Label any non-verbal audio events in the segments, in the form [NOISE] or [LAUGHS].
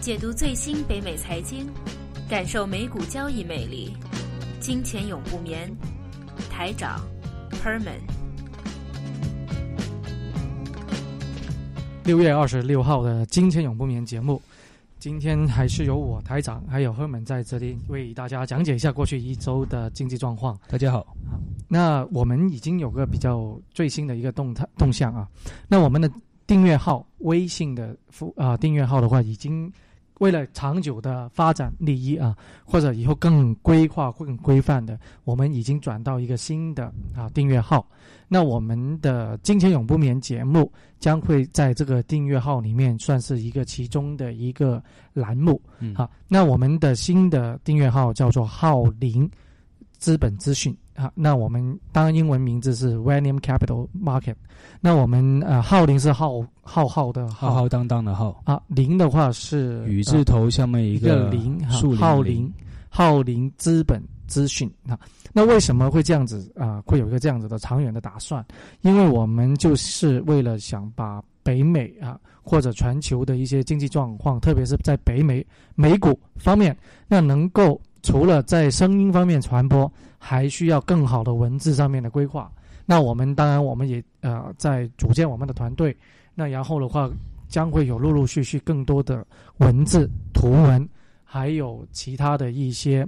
解读最新北美财经，感受美股交易魅力。金钱永不眠，台长 Herman。六月二十六号的《金钱永不眠》节目，今天还是由我台长还有 Herman 在这里为大家讲解一下过去一周的经济状况。大家好，那我们已经有个比较最新的一个动态动向啊。那我们的订阅号，微信的付啊订阅号的话，已经为了长久的发展利益啊，或者以后更规划、更规范的，我们已经转到一个新的啊订阅号。那我们的《金钱永不眠》节目将会在这个订阅号里面算是一个其中的一个栏目。嗯好，那我们的新的订阅号叫做浩林资本资讯啊。那我们当然英文名字是 Vanium Capital Market。那我们呃浩林是浩浩浩的浩浩荡荡的浩，啊，林的话是雨字头下面一个林浩林林浩林资本资讯啊。那为什么会这样子啊、会有一个这样子的长远的打算？因为我们就是为了想把北美啊或者全球的一些经济状况，特别是在北美美股方面，那能够除了在声音方面传播，还需要更好的文字上面的规划。那我们当然我们也呃在组建我们的团队，那然后的话将会有陆陆续续更多的文字、图文，还有其他的一些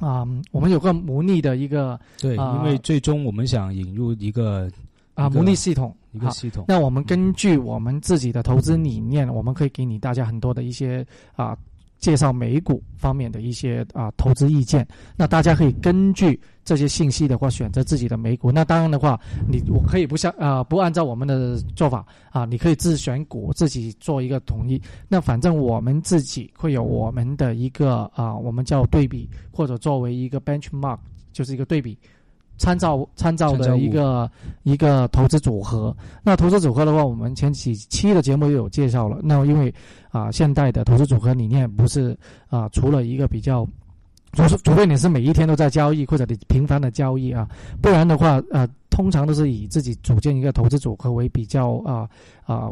啊、我们有个模拟的一个对，啊因为最终我们想引入一个啊模拟系统，一个系统，那我们根据我们自己的投资理念，我们可以给你大家很多的一些啊介绍美股方面的一些啊投资意见。那大家可以根据这些信息的话，选择自己的美股。那当然的话，你我可以不像啊不按照我们的做法啊，你可以自选股，自己做一个统一。那反正我们自己会有我们的一个啊，我们叫对比，或者作为一个 benchmark，就是一个对比。参照参照的一个一个投资组合，那投资组合的话，我们前几期的节目也有介绍了。那因为啊、现代的投资组合理念不是啊、除了一个比较，除除非你是每一天都在交易，或者你频繁的交易啊，不然的话，呃，通常都是以自己组建一个投资组合为比较啊啊。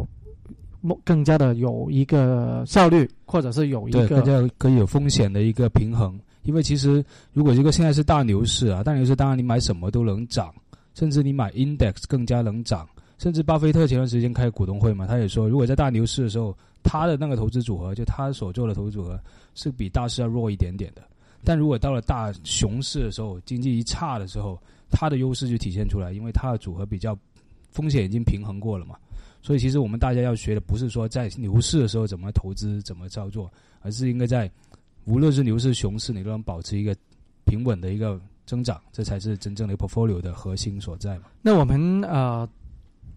更加的有一个效率，或者是有一，个更加可以有风险的一个平衡。因为其实如果这个现在是大牛市啊，大牛市当然你买什么都能涨，甚至你买 index 更加能涨。甚至巴菲特前段时间开股东会嘛，他也说，如果在大牛市的时候，他的那个投资组合，就他所做的投资组合是比大市要弱一点点的。但如果到了大熊市的时候，经济一差的时候，他的优势就体现出来，因为他的组合比较风险已经平衡过了嘛。所以其实我们大家要学的不是说在牛市的时候怎么投资、怎么操作，而是应该在无论是牛市、熊市，你都能保持一个平稳的一个增长，这才是真正的 portfolio 的核心所在嘛。那我们呃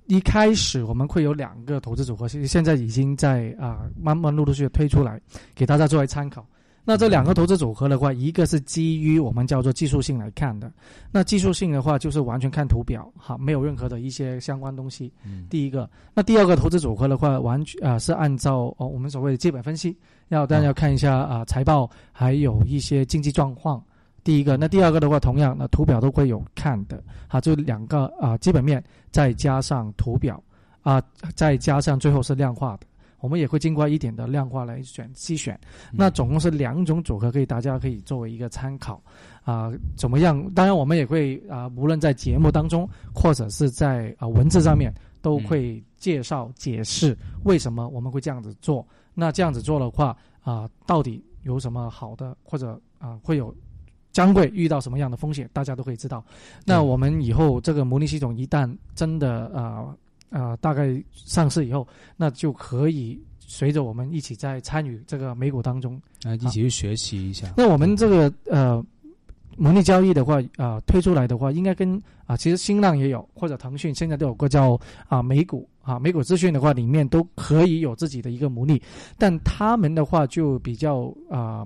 一开始我们会有两个投资组合，其实现在已经在啊、慢慢陆陆续续推出来，给大家作为参考。那这两个投资组合的话，一个是基于我们叫做技术性来看的，那技术性的话就是完全看图表，哈，没有任何的一些相关东西。嗯，第一个，那第二个投资组合的话，完全啊、是按照哦我们所谓的基本分析，要大家要看一下啊、财报，还有一些经济状况。第一个，那第二个的话，同样那图表都会有看的，好，就两个啊、基本面，再加上图表啊、再加上最后是量化的，我们也会经过一点的量化来选筛选。那总共是两种组合，可以大家可以作为一个参考啊、怎么样？当然，我们也会啊、无论在节目当中，或者是在啊、文字上面，都会介绍解释为什么我们会这样子做。那这样子做的话啊、到底有什么好的，或者啊、会有将会遇到什么样的风险，大家都可以知道。那我们以后这个模拟系统一旦真的啊啊、大概上市以后，那就可以随着我们一起在参与这个美股当中。啊一起去学习一下。那我们这个呃模拟交易的话，啊、推出来的话，应该跟啊、其实新浪也有，或者腾讯现在都有个叫啊、美股啊美股资讯的话，里面都可以有自己的一个模拟，但他们的话就比较啊、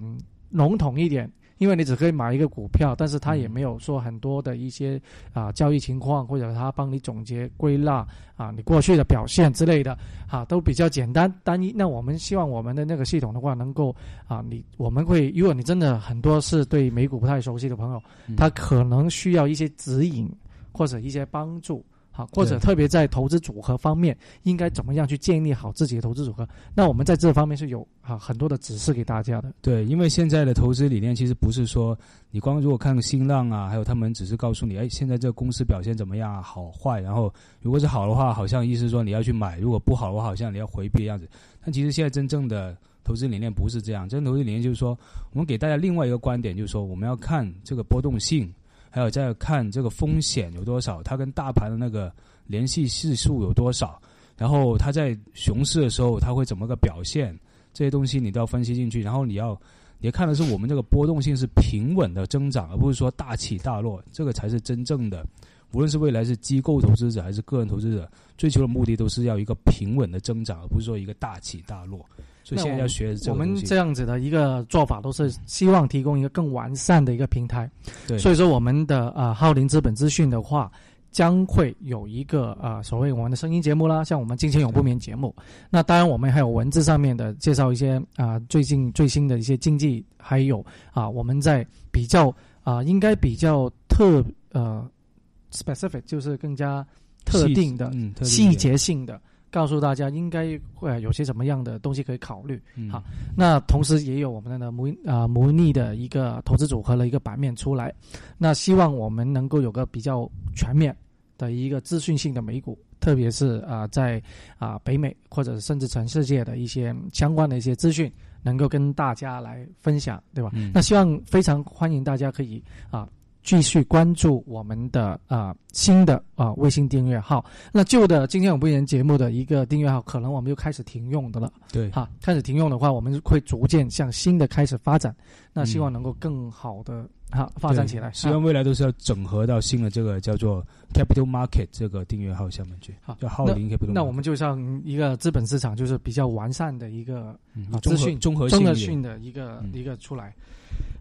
笼统一点。因为你只可以买一个股票，但是他也没有说很多的一些啊、交易情况，或者他帮你总结归纳啊你过去的表现之类的啊，都比较简单单一。那我们希望我们的那个系统的话，能够啊，你我们会，如果你真的很多是对美股不太熟悉的朋友，嗯他可能需要一些指引或者一些帮助。好，或者特别在投资组合方面，应该怎么样去建立好自己的投资组合？那我们在这方面是有啊很多的指示给大家的。对，因为现在的投资理念其实不是说你光如果看新浪啊，还有他们只是告诉你，哎，现在这个公司表现怎么样啊，好坏，然后如果是好的话，好像意思说你要去买；如果不好的话，好像你要回避的样子。但其实现在真正的投资理念不是这样，真正投资理念就是说，我们给大家另外一个观点，就是说我们要看这个波动性，还有再看这个风险有多少，它跟大盘的那个联系系数有多少，然后它在熊市的时候它会怎么个表现，这些东西你都要分析进去，然后你要。你要看的是我们这个波动性是平稳的增长，而不是说大起大落，这个才是真正的。无论是未来是机构投资者还是个人投资者，追求的目的都是要一个平稳的增长，而不是说一个大起大落。所以现在要学这我们。这样子的一个做法，都是希望提供一个更完善的一个平台。对，所以说，我们的啊浩林资本资讯的话，将会有一个啊所谓我们的声音节目啦，像我们金钱永不眠节目。那当然，我们还有文字上面的介绍一些啊最近最新的一些经济，还有啊我们在比较啊应该比较特呃 specific，就是更加特定的细节性的。告诉大家应该会有些什么样的东西可以考虑。嗯好那同时也有我们的模啊模拟的一个投资组合的一个版面出来。那希望我们能够有个比较全面的一个资讯性的美股，特别是啊、在啊、北美或者甚至全世界的一些相关的一些资讯，能够跟大家来分享，对吧？嗯那希望非常欢迎大家可以啊。继续关注我们的啊、新的啊、微信订阅号，那旧的今天我不言节目的一个订阅号，可能我们就开始停用的了。对，哈，开始停用的话，我们会逐渐向新的开始发展。那希望嗯能够更好的哈发展起来。希望未来都是要整合到新的这个叫做 Capital Market 这个订阅号下面去，好叫浩林 Capital。那我们就像一个资本市场，就是比较完善的一个资讯综合综合性一点性的一个、嗯一个出来。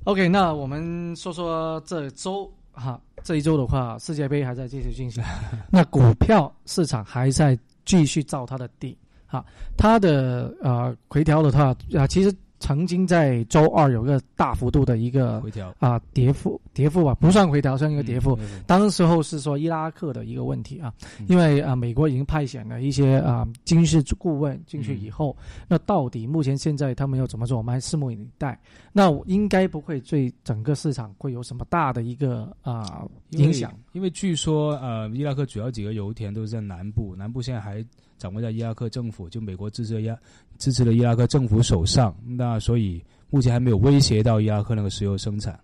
OK，那我们说说这周哈，这一周的话，世界杯还在继续进行，[LAUGHS] 那股票市场还在继续造它的底哈，它的呃回调的话啊，其实曾经在周二有个大幅度的一个回调啊跌幅跌幅啊，不算回调，算一个跌幅。嗯当时候是说伊拉克的一个问题啊嗯，因为啊美国已经派遣了一些啊军事顾问进去以后，那到底目前现在他们要怎么做，我们还拭目以待。那应该不会对整个市场会有什么大的一个啊影响。因为据说呃，伊拉克主要几个油田都是在南部，南部现在还掌握在伊拉克政府，就美国支持的伊支持的伊拉克政府手上，那所以目前还没有威胁到伊拉克那个石油生产。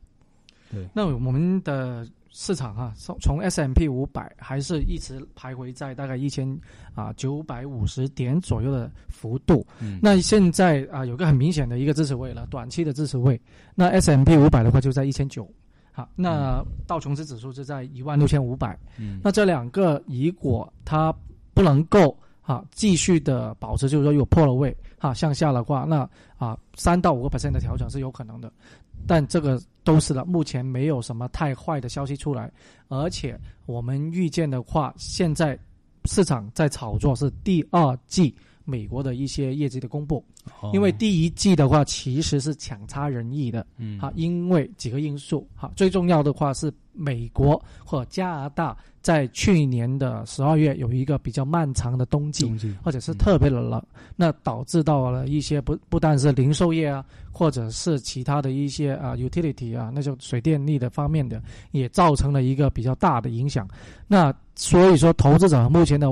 对，那我们的市场哈、从从 S M P 五百还是一直徘徊在大概一千啊九百五十点左右的幅度。嗯那现在啊有个很明显的一个支持位了，短期的支持位。那 S M P 五百的话就在一千九，好，那道琼斯指数是在一万六千五百。嗯那这两个如果它不能够啊继续的保持，就是说有破了位哈向下的话，那啊三到五个 percent 的调整是有可能的，但这个都是了，目前没有什么太坏的消息出来，而且我们预见的话，现在市场在炒作是第二季美国的一些业绩的公布，因为第一季的话其实是强差人意的，哦嗯。好，因为几个因素，哈，最重要的话是美国或加拿大在去年的十二月有一个比较漫长的冬季，或者是特别的冷，那导致到了一些不不但是零售业啊，或者是其他的一些啊 utility 啊，那就水电力的方面的，也造成了一个比较大的影响。那所以说，投资者目前的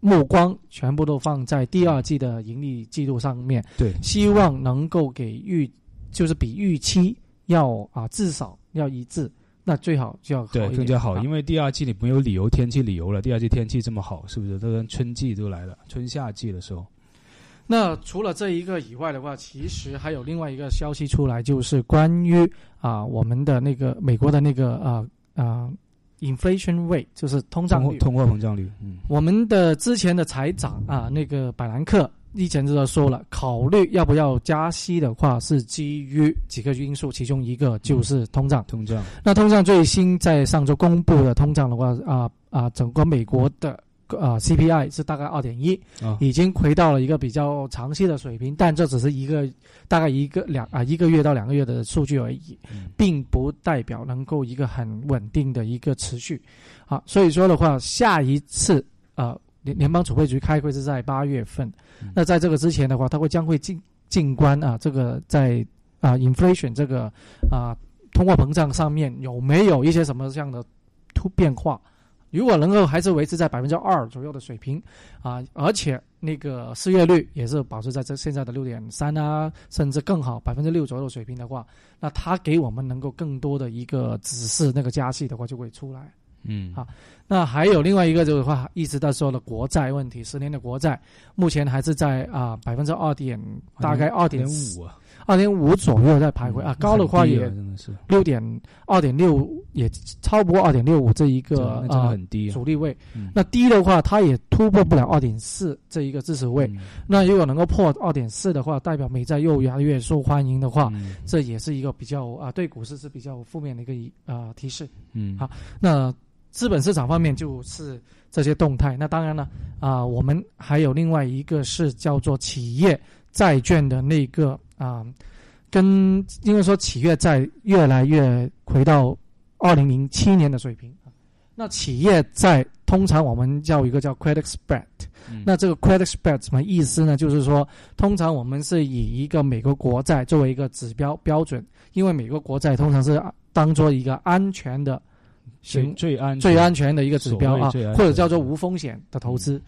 目光全部都放在第二季的盈利记录上面，对。希望能够给预就是比预期要啊至少要一致，那最好就要更加好，啊。因为第二季你没有理由天气理由了，第二季天气这么好，是不是？都跟春季都来了，春夏季的时候，那除了这一个以外的话，其实还有另外一个消息出来，就是关于啊我们的那个美国的那个啊啊 inflation rate，就是通胀率。通货膨胀率，嗯我们的之前的财长啊，那个百兰克以前就说了，考虑要不要加息的话，是基于几个因素，其中一个就是通胀。通胀，那通胀最新在上周公布的通胀的话，啊啊，整个美国的呃 CPI 是大概二点一，啊，已经回到了一个比较长期的水平，但这只是一个大概一个两啊一个月到两个月的数据而已，嗯并不代表能够一个很稳定的一个持续。啊，所以说的话，下一次呃联联邦储备局开会是在八月份，嗯那在这个之前的话，它会将会静静观啊这个在啊 inflation 这个啊通货膨胀上面有没有一些什么这样的突变化。如果能够还是维持在百分之二左右的水平，啊，而且那个失业率也是保持在这现在的六点三啊，甚至更好百分之六左右的水平的话，那它给我们能够更多的一个指示，那个加息的话就会出来。嗯，好那还有另外一个就是话，一直在说的国债问题，十年的国债目前还是在啊百分之二点，大概二点五啊，二点五左右在徘徊啊，高的话也六点二点六，也超不过二点六五这一个啊很低啊，阻力位。嗯。那低的话，它也突破不了二点四这一个支持位。嗯。那如果能够破二点四的话，代表美债又越来越受欢迎的话，嗯。这也是一个比较啊对股市是比较负面的一个啊提示。嗯。好那资本市场方面就是这些动态。那当然了，啊，我们还有另外一个是叫做企业债券的那个啊，跟因为说企业债越来越回到二零零七年的水平。那企业债通常我们叫一个叫 credit spread。嗯那这个 credit spread 什么意思呢？就是说，通常我们是以一个美国国债作为一个指标标准，因为美国国债通常是当做一个安全的最行。最安最安全的一个指标啊或者叫做无风险的投资。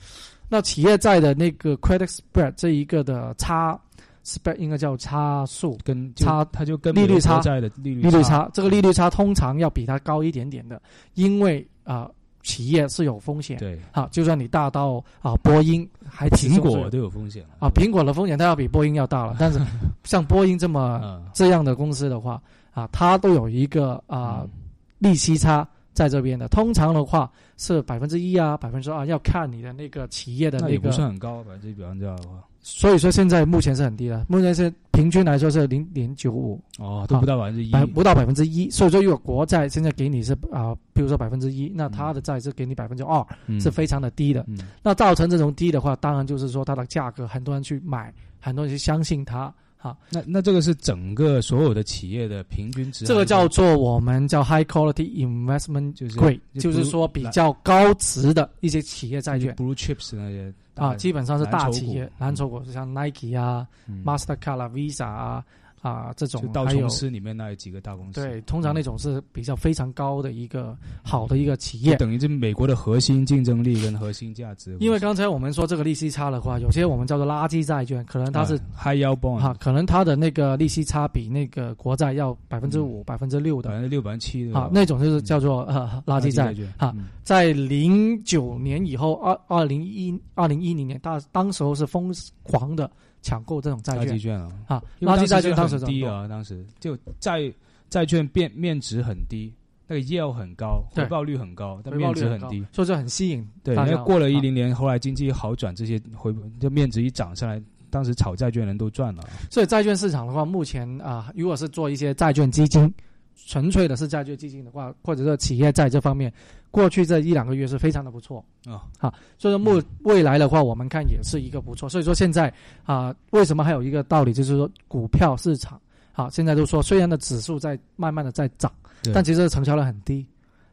那企业债的那个 credit spread 这一个的差 spread 应该叫差数跟差它就跟利率差债的利率利率差，这个利率差通常要比它高一点点的，因为啊、企业是有风险。对。好，就算你大到啊波音还苹果都有风险啊苹果的风险它要比波音要大了，但是 [LAUGHS] 像波音这么嗯。这样的公司的话啊，它都有一个啊嗯。利息差在这边的。通常的话是百分之一啊，百分之二，要看你的那个企业的那也不那个。算很高，百分之一百分之二的话，所以说现在目前是很低的，目前是平均来说是零点九五，哦，都不到百分之一，百不到百分之一。所以说，如果国债现在给你是啊、比如说百分之一，那它的债是给你百分之二，嗯是非常的低的。嗯那造成这种低的话，当然就是说它的价格很多人去买，很多人去相信它。哈，那那这个是整个所有的企业的平均值，这个叫做我们叫 high quality investment 就是 grade，就就是说比较高值的一些企业债券。blue chips 那些啊，基本上是大企业，蓝蓝筹股，像 Nike 啊、嗯。Mastercard 啊、Visa 啊啊这种就，道还有琼斯里面那几个大公司，对，通常那种是比较非常高的一个好的一个企业。等于是美国的核心竞争力跟核心价值。因为刚才我们说这个利息差的话，有些我们叫做垃圾债券，可能它是啊 high yield bond，哈，可能它的那个利息差比那个国债要百分之五、百分之六的百分之六百分之七的啊，那种就是叫做呃垃圾债。券啊嗯在零九年以后，二二零一二零一零年，大当时候是疯狂的抢购这种债券啊，啊，垃圾债券当时低啊，当时就债债券面面值很低，那个 yield 很高，回报率很高，但面值很低。，所以就很吸引对，因为。过了一啊零年，后来经济好转，这些回就面值一涨上来，当时炒债券人都赚了。所以债券市场的话，目前啊，如果是做一些债券基金，纯粹的是债券基金的话，或者是企业债这方面，过去这一两个月是非常的不错啊。好，所以说目未来的话，我们看也是一个不错。所以说现在啊，为什么还有一个道理，就是说股票市场啊，现在都说虽然的指数在慢慢的在涨，但其实成交量很低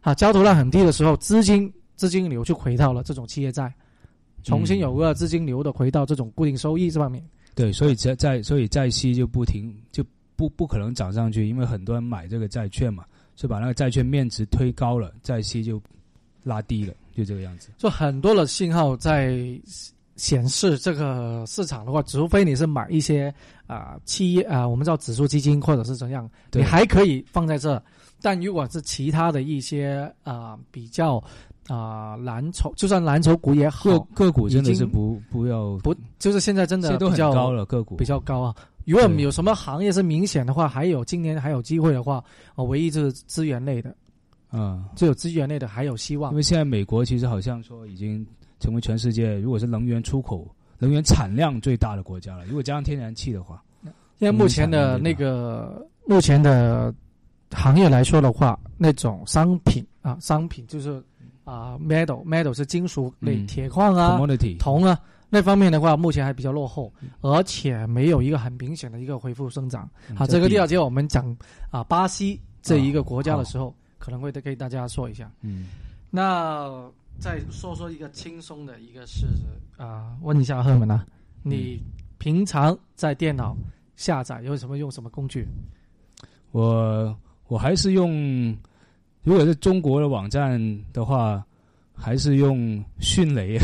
啊，交投量很低的时候，资金资金流就回到了这种企业债，重新有个资金流的回到这种固定收益这方面。对，所以在在所以债息就不停就不不可能涨上去，因为很多人买这个债券嘛，就把那个债券面值推高了，债息就拉低了，就这个样子。就很多的信号在显示这个市场的话，除非你是买一些啊、企业啊、我们叫指数基金或者是怎样，你还可以放在这。但如果是其他的一些啊、比较啊、蓝筹，就算蓝筹股也好，个股真的是不不要不就是现在真现在都很的比较高了，个股比较高啊。如果对有什么行业是明显的话，还有今年还有机会的话，啊唯一就是资源类的，嗯，只有资源类的还有希望因。为现在美国其实好像说已经成为全世界如果是能源出口、能源产量最大的国家了。如果加上天然气的话，现在目前的那个目前的行业来说的话，那种商品啊，商品就是啊、metal metal 是金属类，嗯铁矿啊、铜啊那方面的话，目前还比较落后，而且没有一个很明显的一个恢复增长。好，这个第二节我们讲啊巴西这一个国家的时候，可能会给大家说一下。嗯，那再说说一个轻松的一个事啊、问一下赫文啊，你平常在电脑下载有什么用什么工具？我我还是用，如果是中国的网站的话，还是用迅雷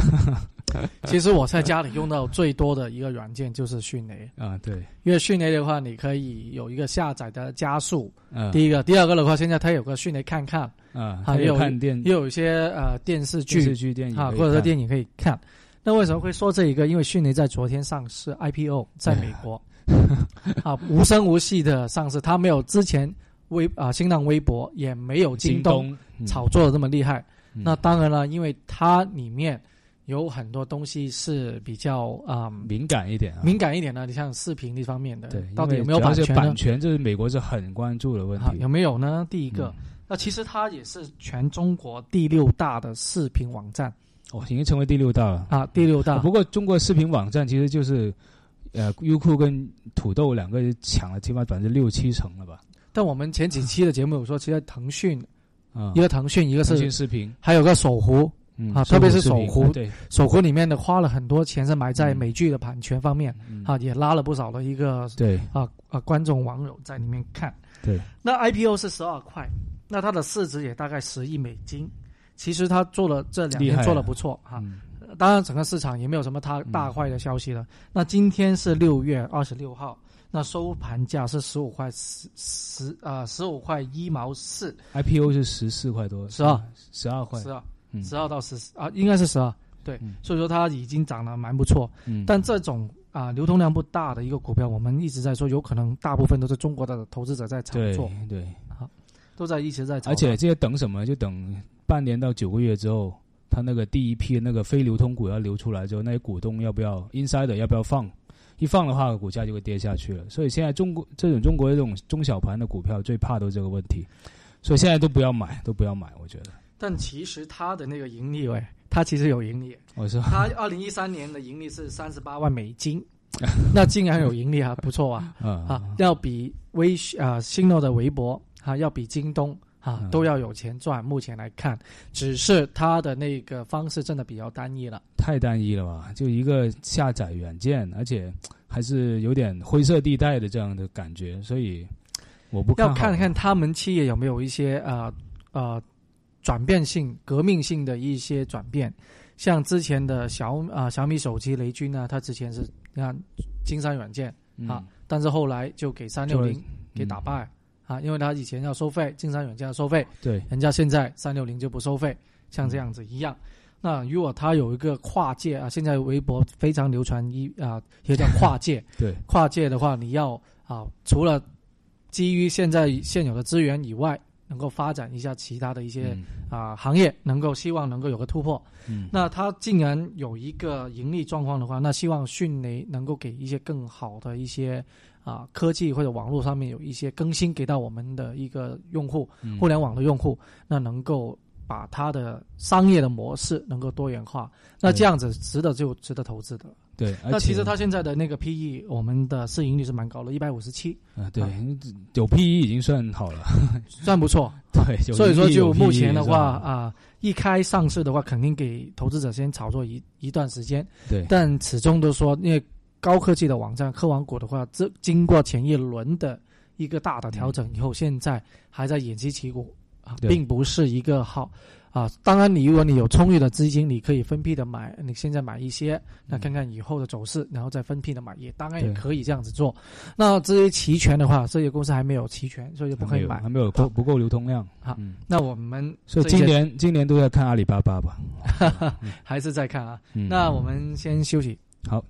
[LAUGHS] 其实我在家里用到最多的一个软件就是迅雷，啊，对，因为迅雷的话，你可以有一个下载的加速。嗯、第一个，第二个的话，现在它有个迅雷看看，啊，还有看电也有一些呃电视电视剧剧、电影啊，或者说电影可以看。那为什么会说这一个？因为迅雷在昨天上市 IPO，在美国 [LAUGHS] 啊无声无息的上市，它没有之前微啊新浪微博也没有京京东炒作的这么厉害。嗯那当然了，因为它里面有很多东西是比较啊、敏感一点啊，敏感一点呢，你像视频这方面的，对，到底有没有版权呢版？权这是美国是很关注的问啊，题。有没有呢？第一个，嗯那其实它也是全中国第六大的视频网站哦，已经成为第六大了。啊，第六大。不过中国视频网站其实就是，呃，优酷跟土豆两个抢了起码百分之六七成了吧？但我们前几期的节目有说，其实腾讯啊、一个腾讯，一个腾讯视频，还有个搜狐，嗯啊特别是搜狐视频搜狐对，搜狐里面的花了很多钱是埋在嗯。美剧的版权方面嗯。啊，也拉了不少的一个对。啊啊观众网友在里面看。对，那 IPO 是十二块，那它的市值也大概十亿美金。其实它做了这两年做的不错哈、嗯。当然整个市场也没有什么大大坏的消息了。那今天是六月二十六号，那收盘价是十五块十十啊十五块一毛四，IPO 是十四块多，12十二块。十，二。嗯十二到十啊应该是十二，对，嗯所以说它已经涨得蛮不错。嗯，但这种啊流通量不大的一个股票，我们一直在说，有可能大部分都是中国的投资者在炒对作，对，都在一直在炒。而且这些等什么？就等半年到九个月之后，他那个第一批的那个非流通股要流出来之后，那些股东要不要 insider 要不要放？一放的话，股价就会跌下去了。所以现在中国这种中国这种中小盘的股票最怕都是这个问题，所以现在都不要买，都不要买。我觉得，但其实它的那个盈利，喂，它其实有盈利。我说，它二零一三年的盈利是三十八万美金，[LAUGHS] 那竟然有盈利啊，不错啊嗯啊，要比微啊新诺的微博啊，要比京东啊嗯都要有钱赚。目前来看，只是它的那个方式真的比较单一了。太单一了吧？就一个下载软件，而且还是有点灰色地带的这样的感觉，所以我不要看看他们企业有没有一些呃呃转变性、革命性的一些转变。像之前的小啊、小米手机雷军呢，他之前是你看金山软件嗯啊，但是后来就给三六零给打嗯败、啊，因为他以前要收费，金山软件要收费，对，人家现在三六零就不收费，像这样子一样。那如果他有一个跨界啊，现在微博非常流传一啊，也叫跨界。[LAUGHS] 对，跨界的话，你要啊，除了基于现在现有的资源以外，能够发展一下其他的一些、嗯。啊行业，能够希望能够有个突破。嗯，那它竟然有一个盈利状况的话，那希望迅雷能够给一些更好的一些啊科技或者网络上面有一些更新给到我们的一个用户，嗯。互联网的用户，那能够把它的商业的模式能够多元化，那这样子值得就值得投资的。对，那其实它现在的那个 PE，我们的市盈率是蛮高的，一百五十七，啊，对啊，有 PE 已经算好了，[LAUGHS] 算不错。对，[LAUGHS] 所以说，就目前的话啊，一开上市的话，肯定给投资者先炒作一一段时间。对，但始终都说，因为高科技的网站科网股的话，这经过前一轮的一个大的调整以后，现在还在偃旗旗鼓啊，对并不是一个好啊。当然，你如果你有充裕的资金，你可以分批的买，你现在买一些，那看看以后的走势，然后再分批的买，也当然也可以这样子做。那至于期权的话，这些公司还没有期权，所以就不可以买。还没有够不够流通量。好嗯，那我们所以今年今年都在看阿里巴巴吧。[LAUGHS] 还是在看啊。嗯那我们先休息。好，